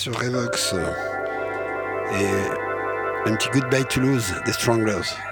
sur Revox. Et un petit Goodbye Toulouse des Stranglers.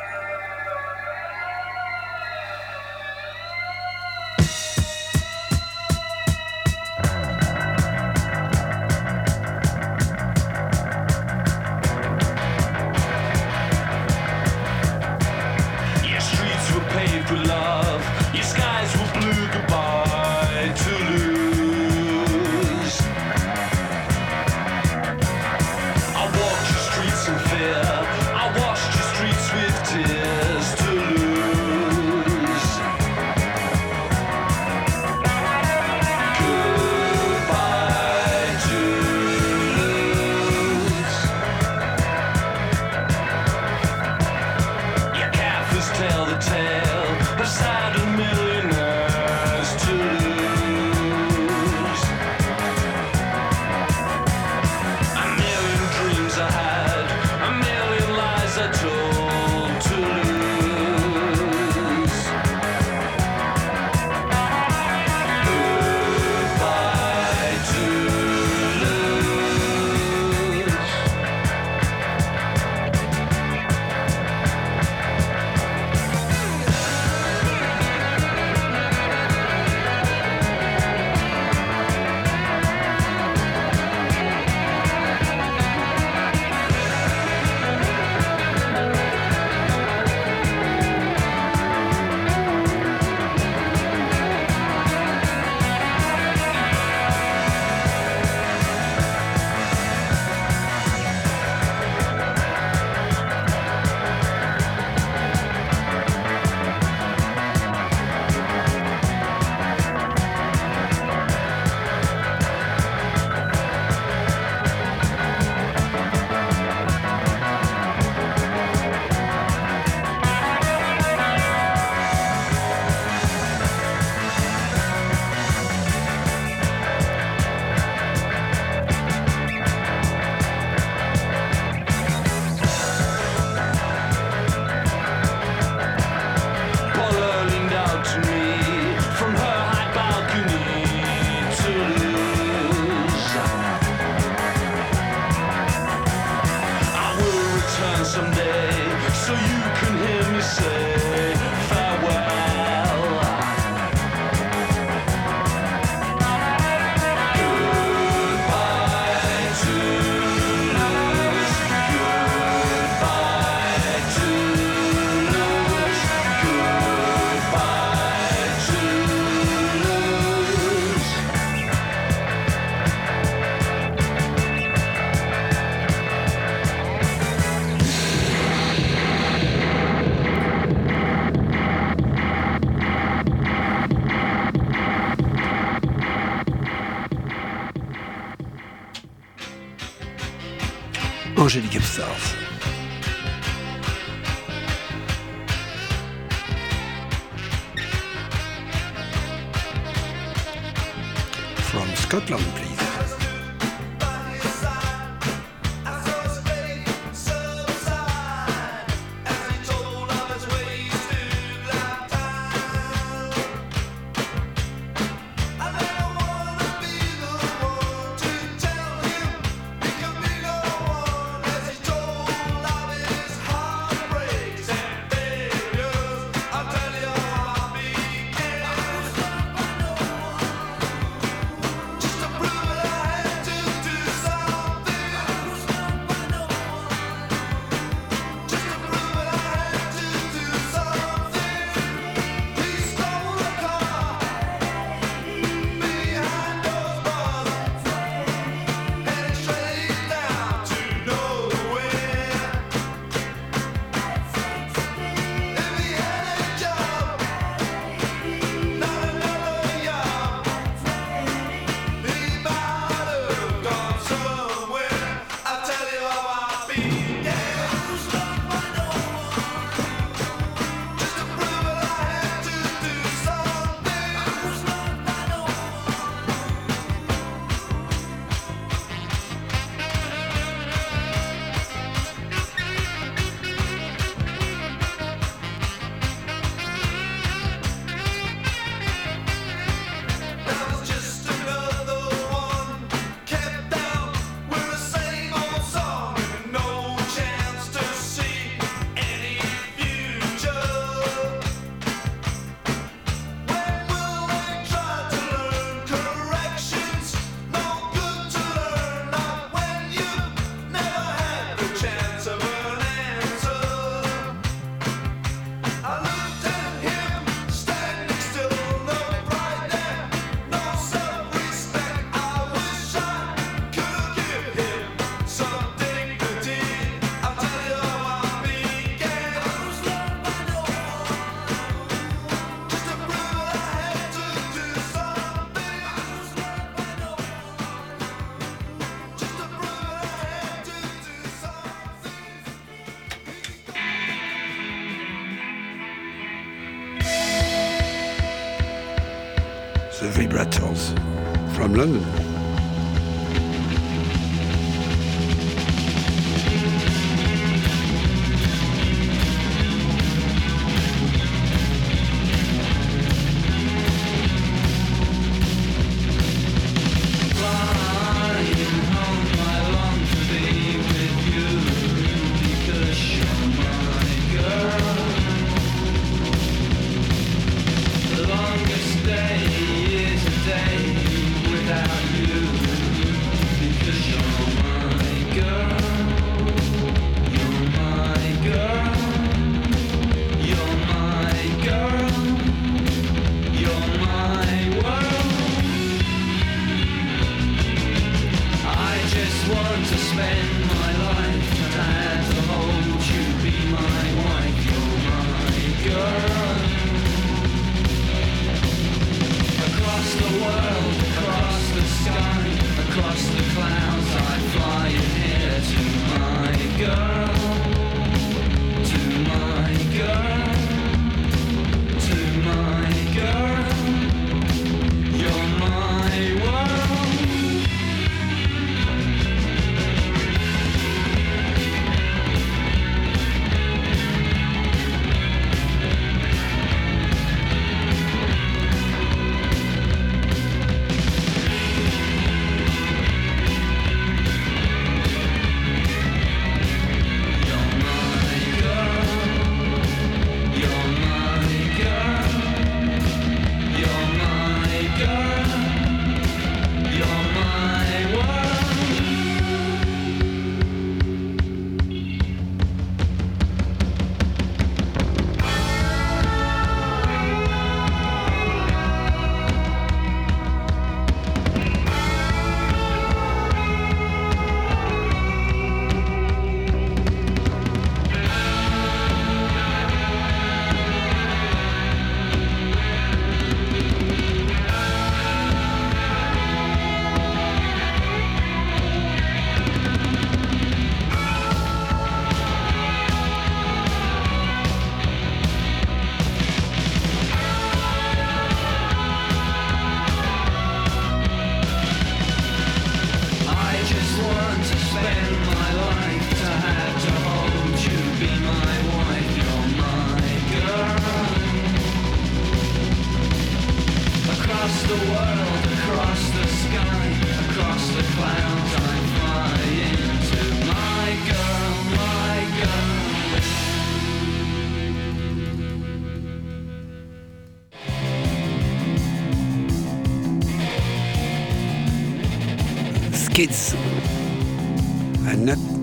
London.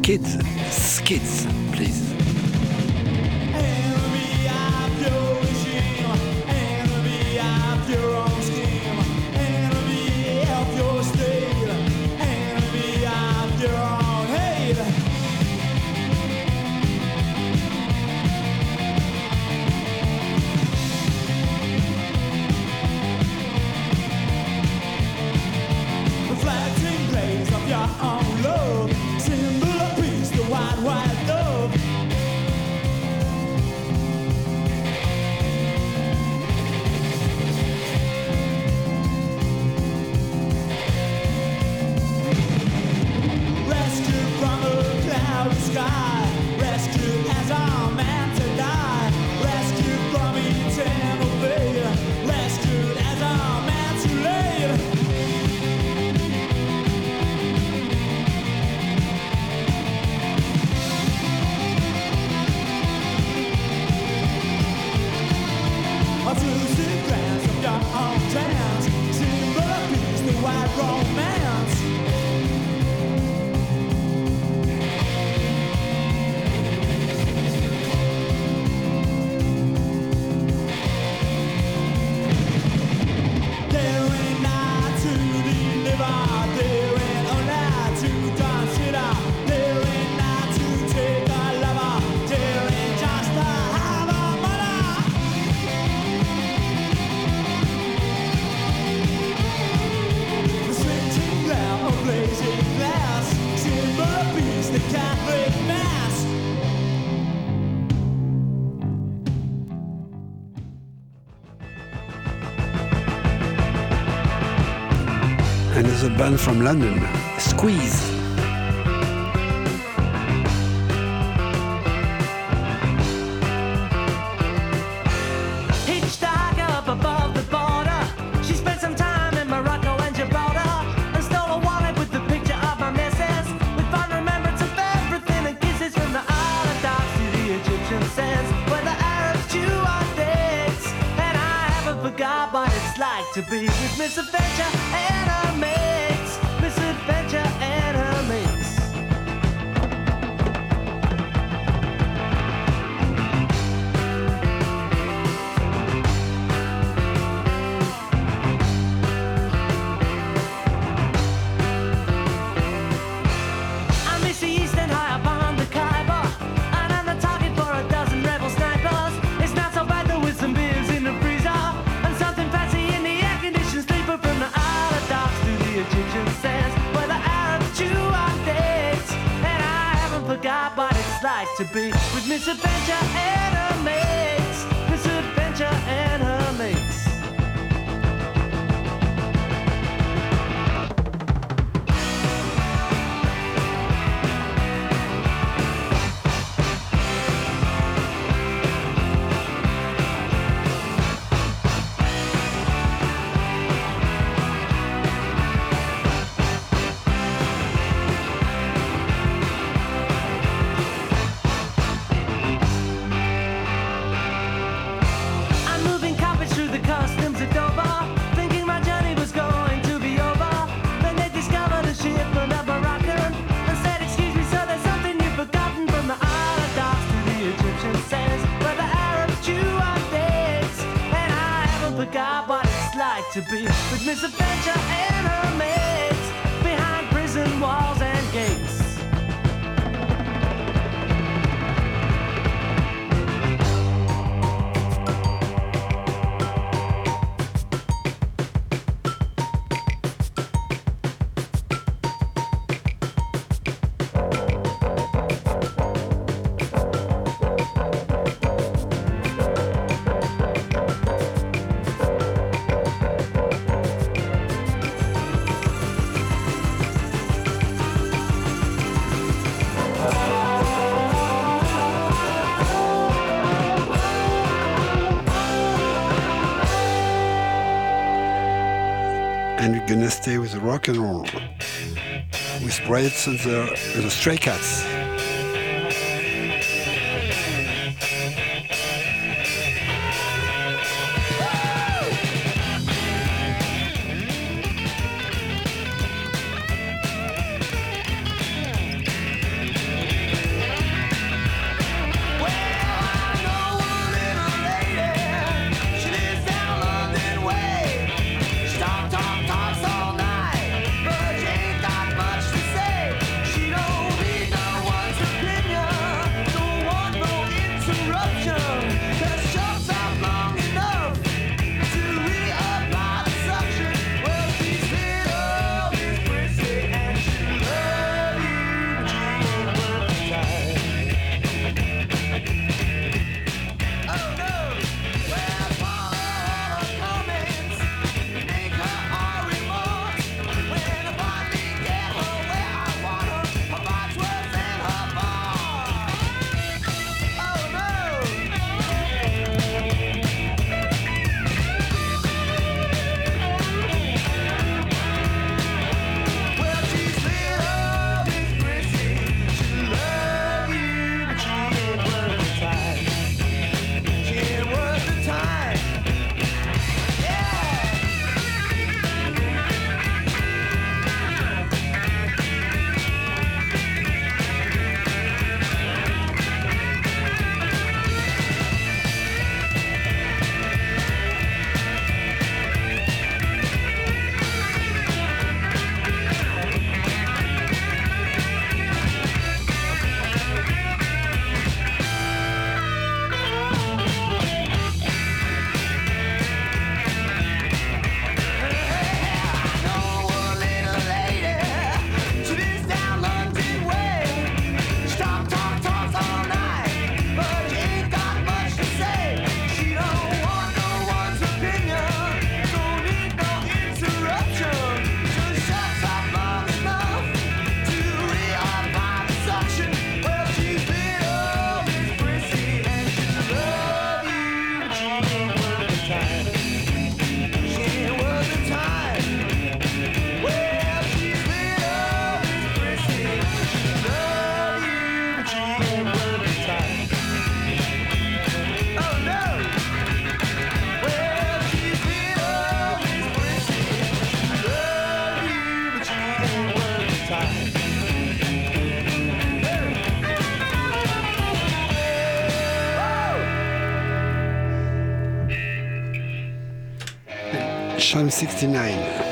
キッズスキッズ from London, Squeeze. with rock and roll, with Brats and the, the Stray Cats. Sham 69.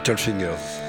Stiff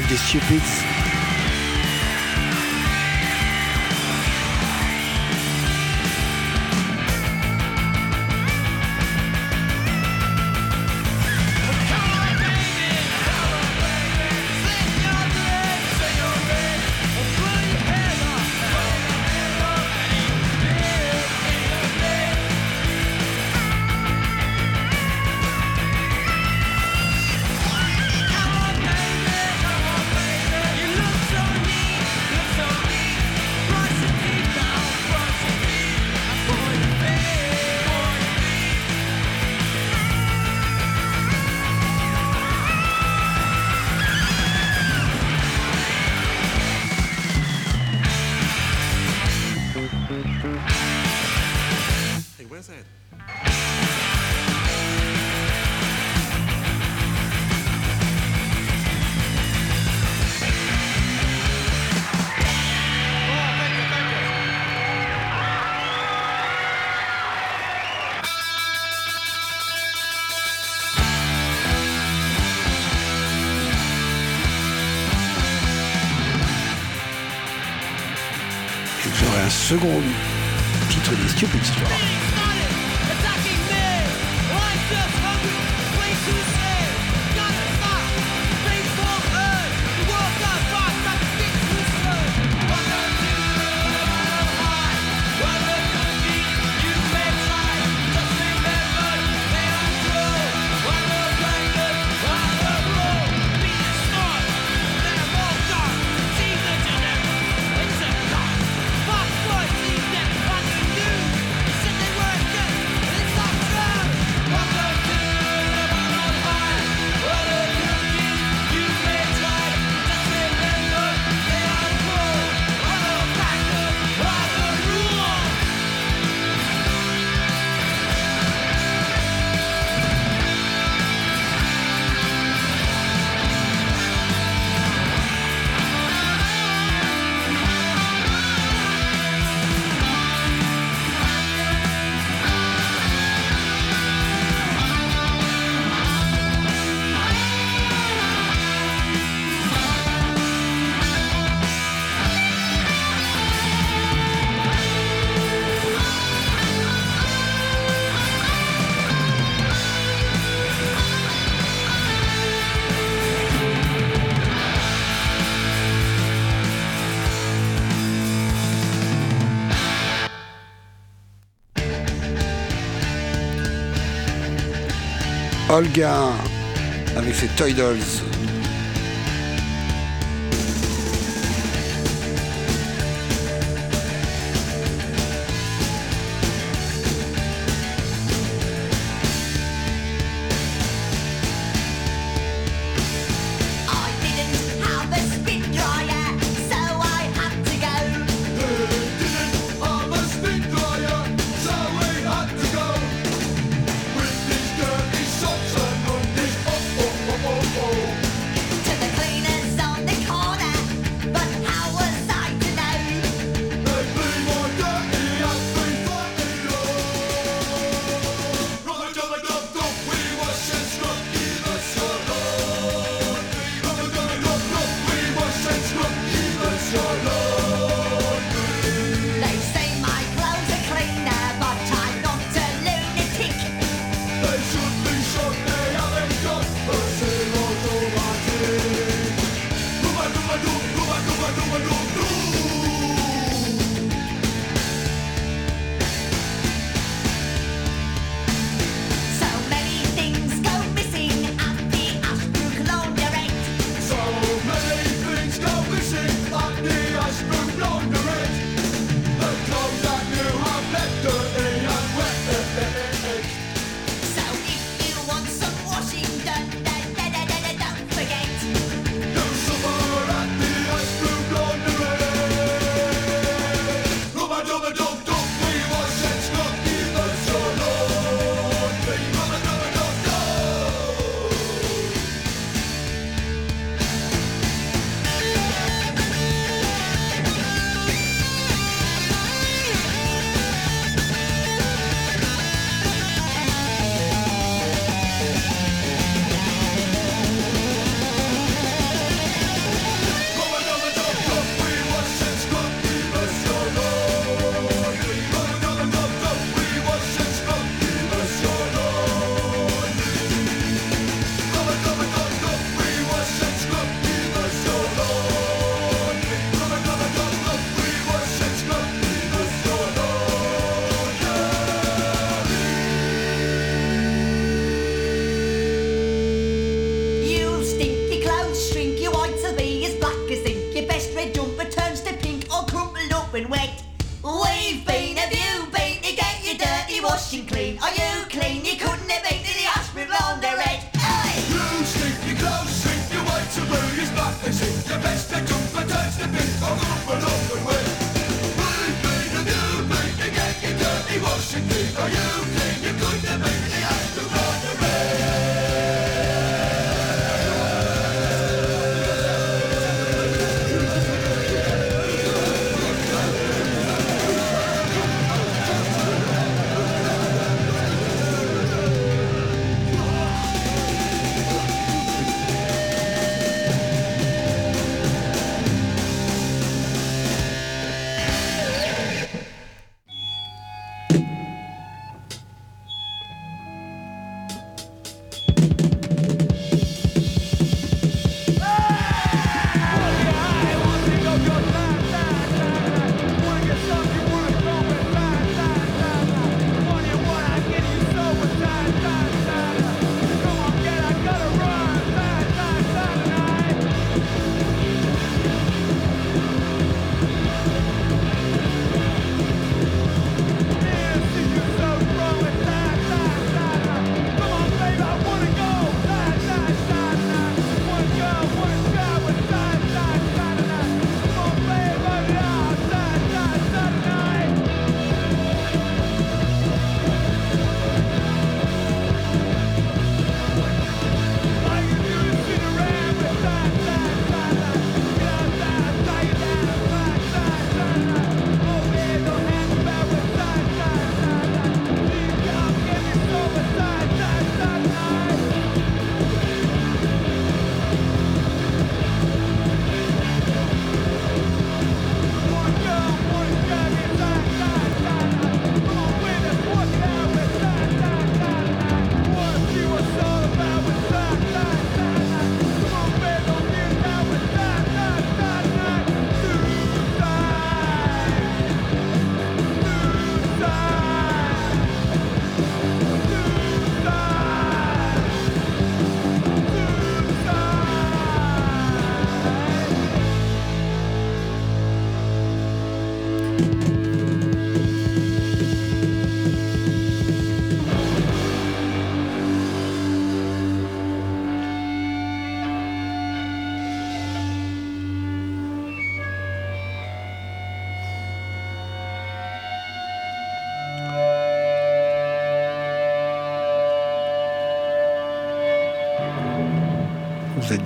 little fingers. petit j'aurai un second titre de Stupid Olga avec ses Toy.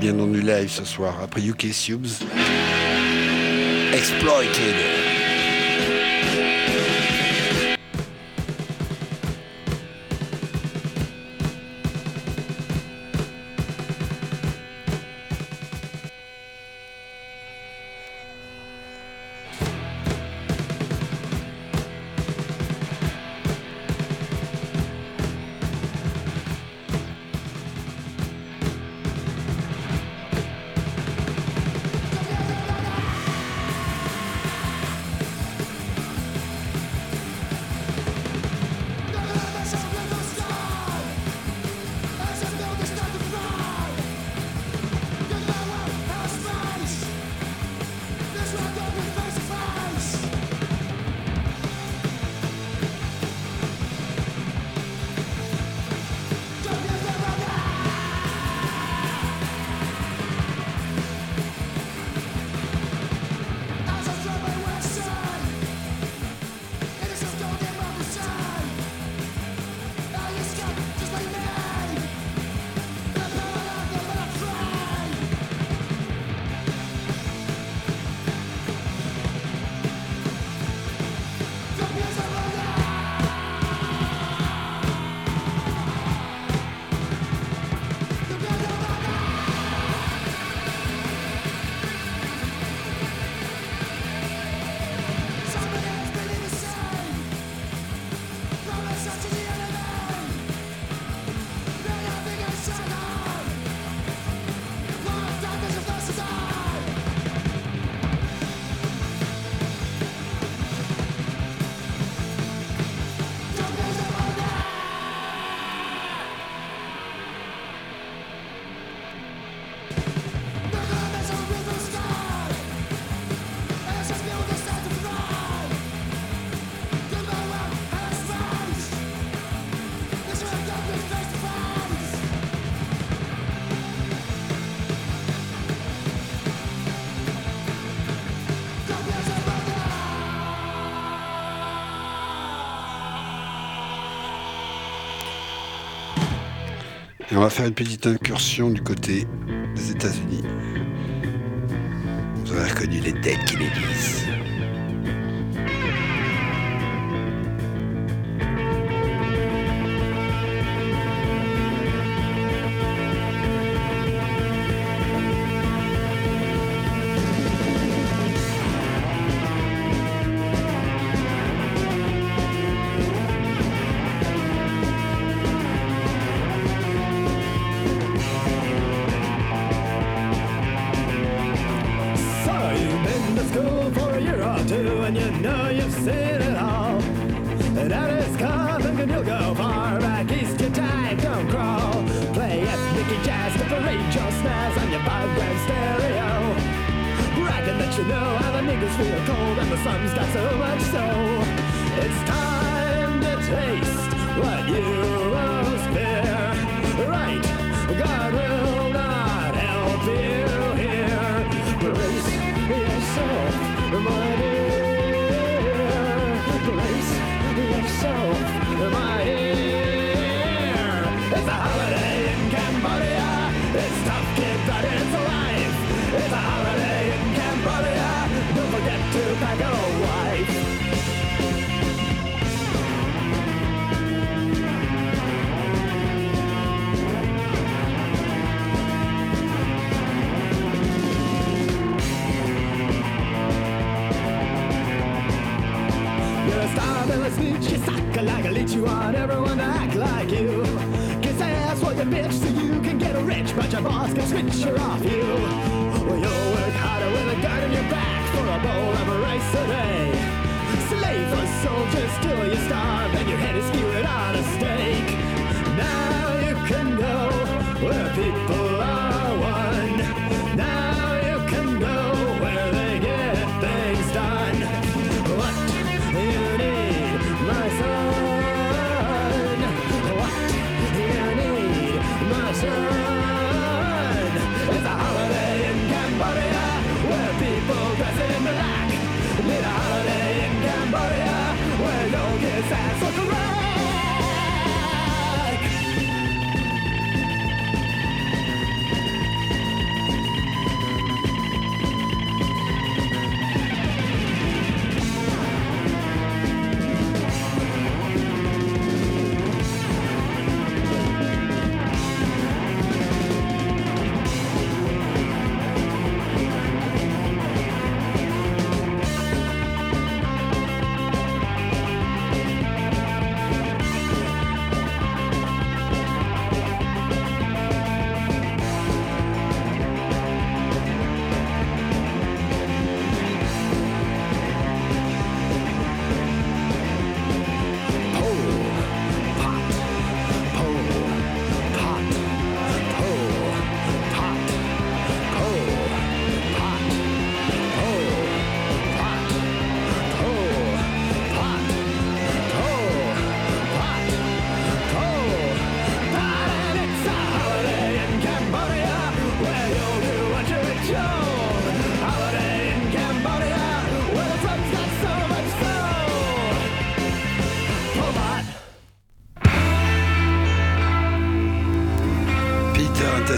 bien dans du live ce soir. Après UK Subs, Exploited. On va faire une petite incursion du côté des États-Unis. Vous avez reconnu les têtes qui les disent. You're a star, but a snitch, you suck like a leech. You want everyone to act like you. Kiss ass for your bitch so you can get rich, but your boss can switch her off you. Well, you'll work harder with a gun in your back for a bowl of rice a day. Slave or soldiers till you starve and your head is skewered on a stake. Now you can go where people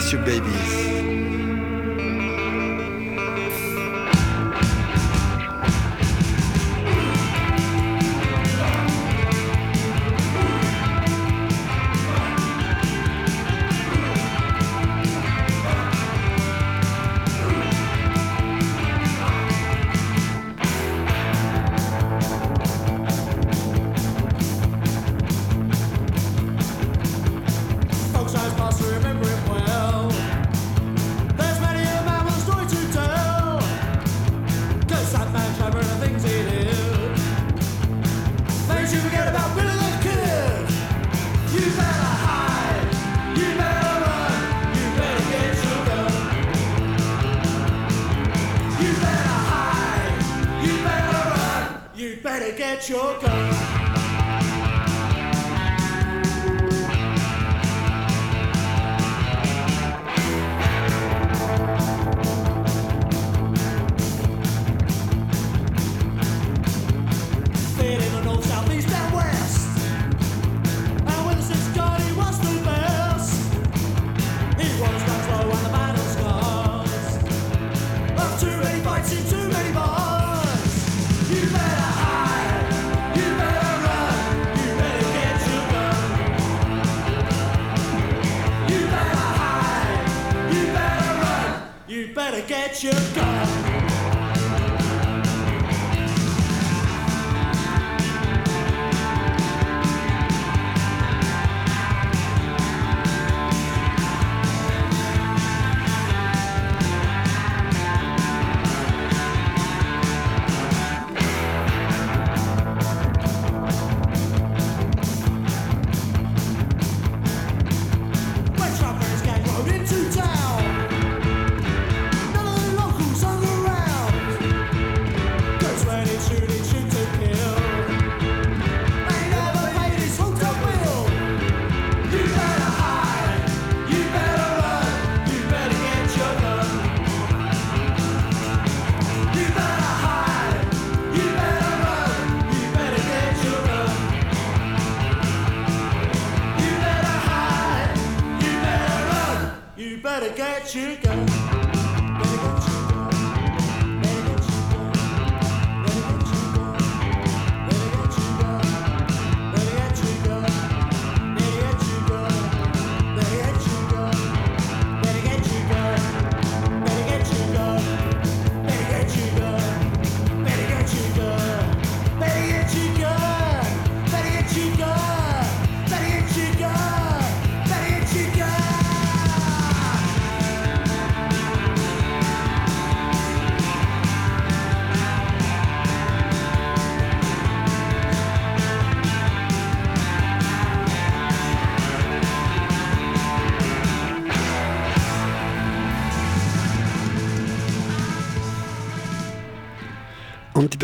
bless you, babies.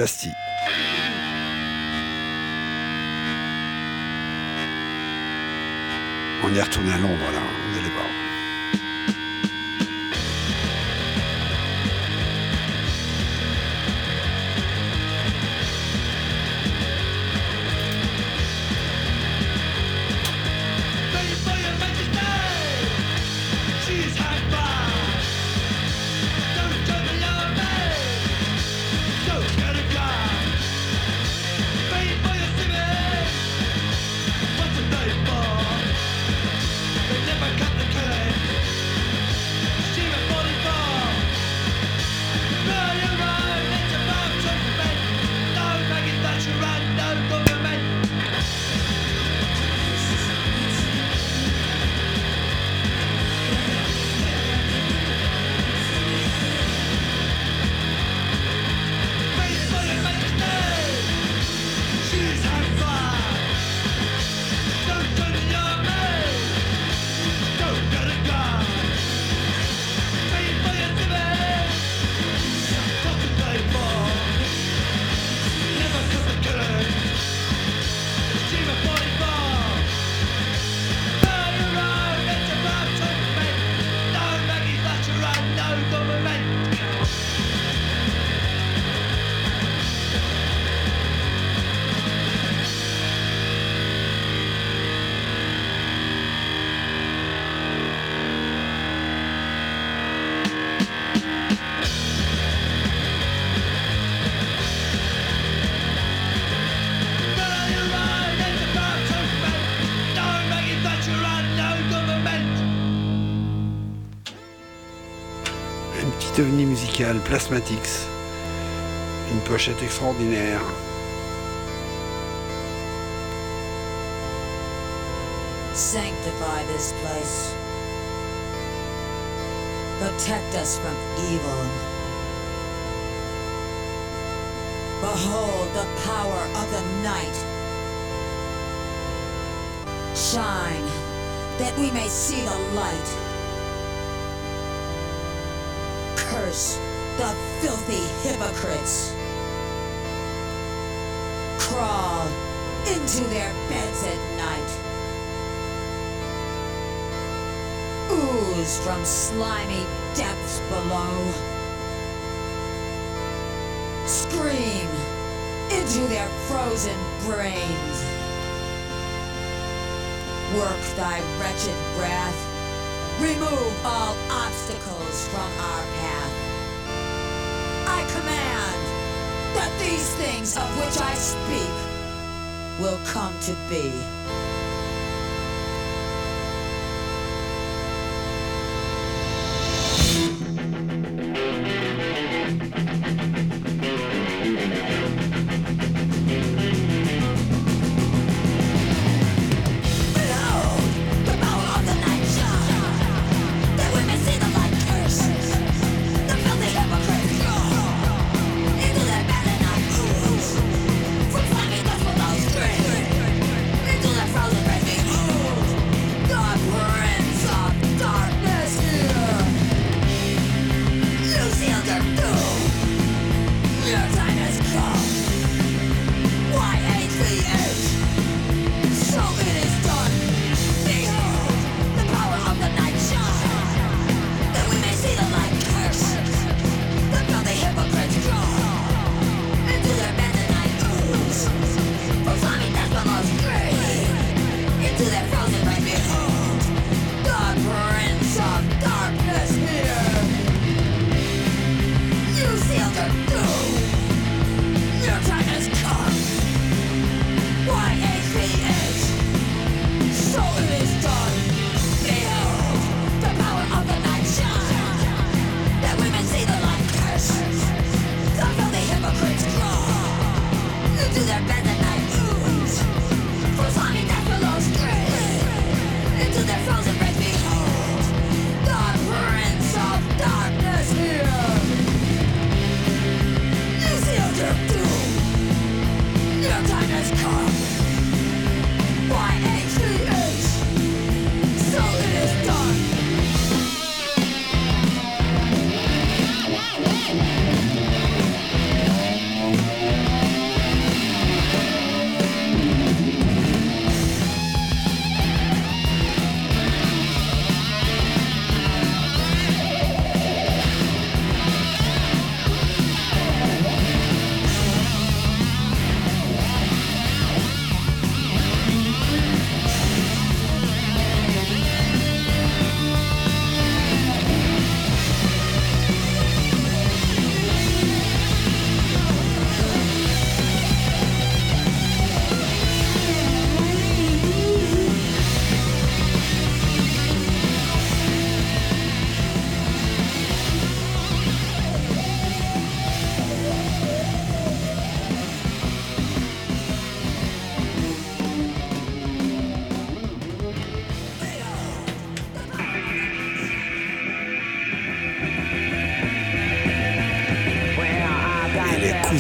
Plastique. ovni musical Plasmatics. Une pochette extraordinaire. Sanctify this place. Protect us from evil. Behold the power of the night. Shine that we may see the light. the filthy hypocrites. Crawl into their beds at night. Ooze from slimy depths below. Scream into their frozen brains. Work thy wretched breath. Remove all obstacles from our path. I command that these things of which I speak will come to be.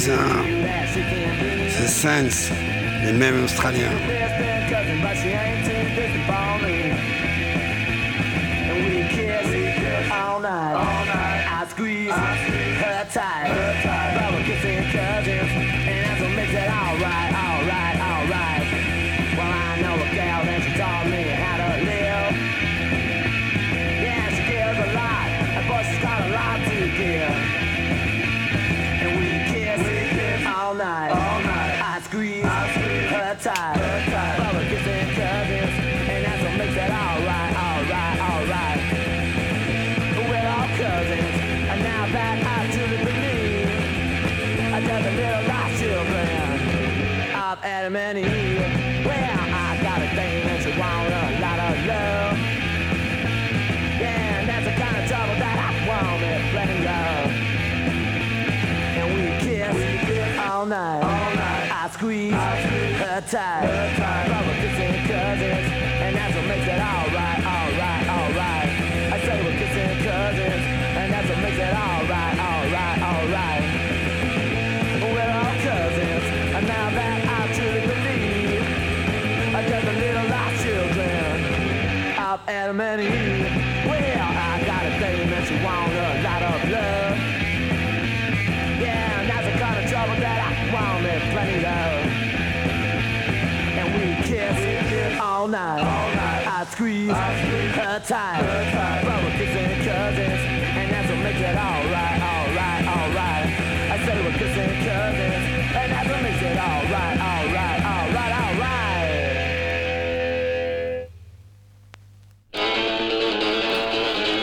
C'est Saints, et même Australiens. her tight. Her tight. But we're cousins, and alright.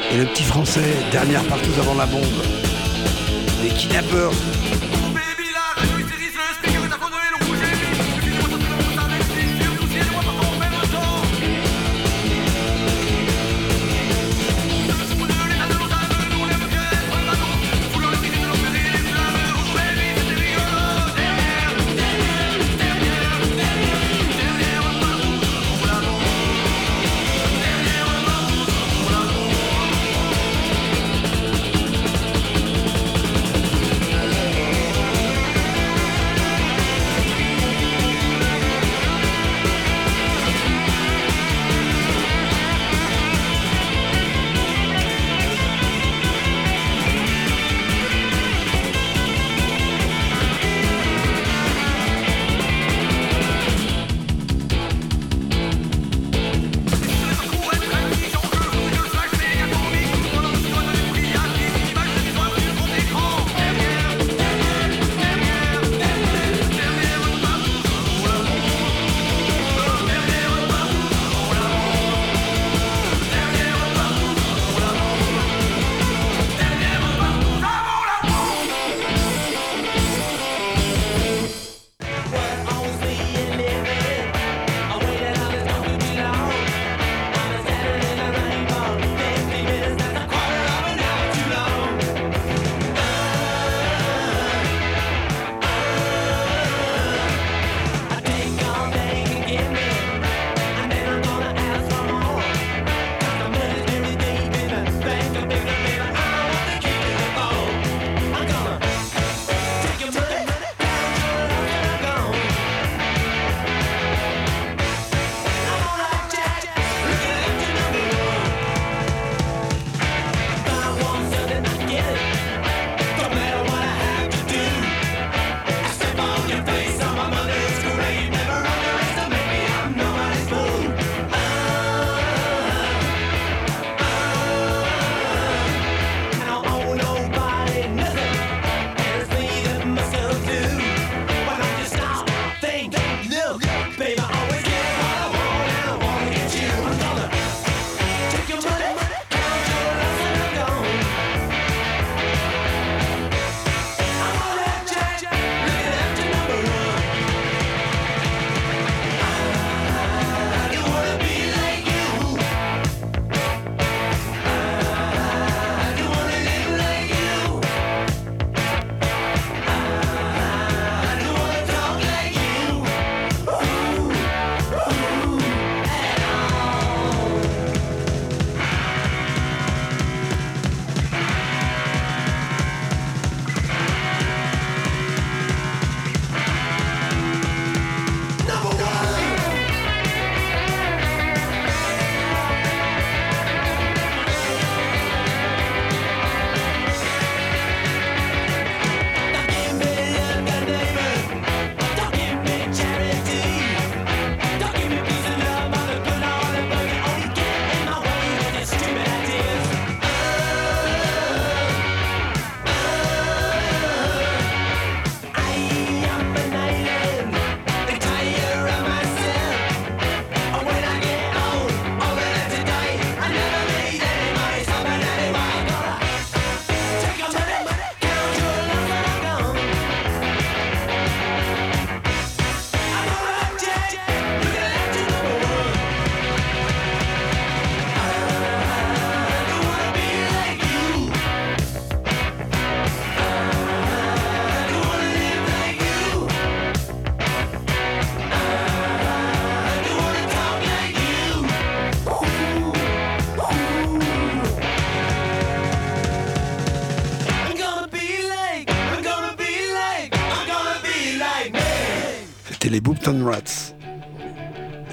Et le petit français, dernière partout avant la bombe. Les kidnappeurs.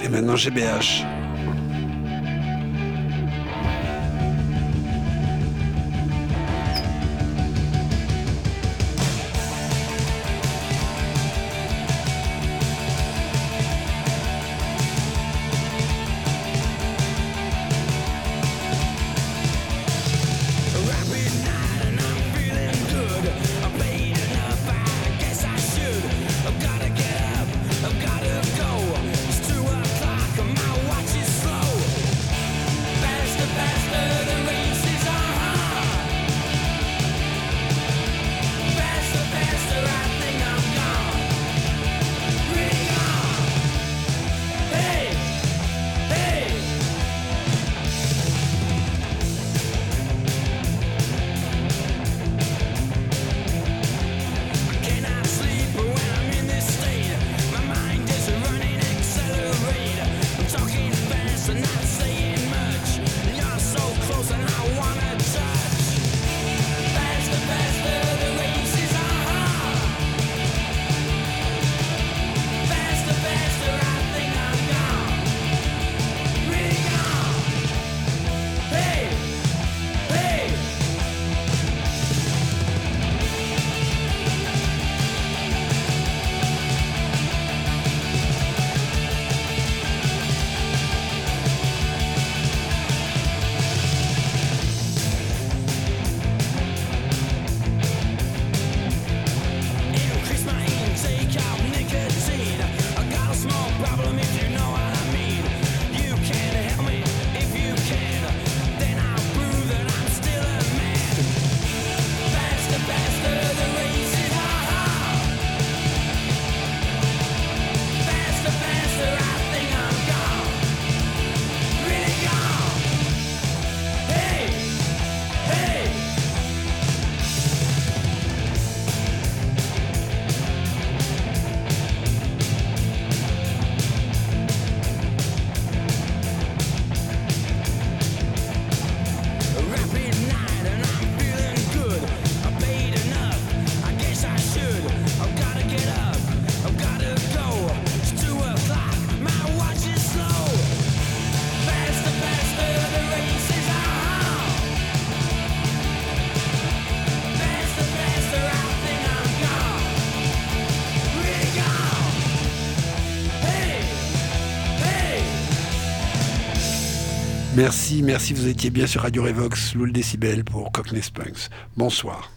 Et maintenant GBH. Merci, merci, vous étiez bien sur Radio Revox, Loul Décibel pour Cockney Spunks. Bonsoir.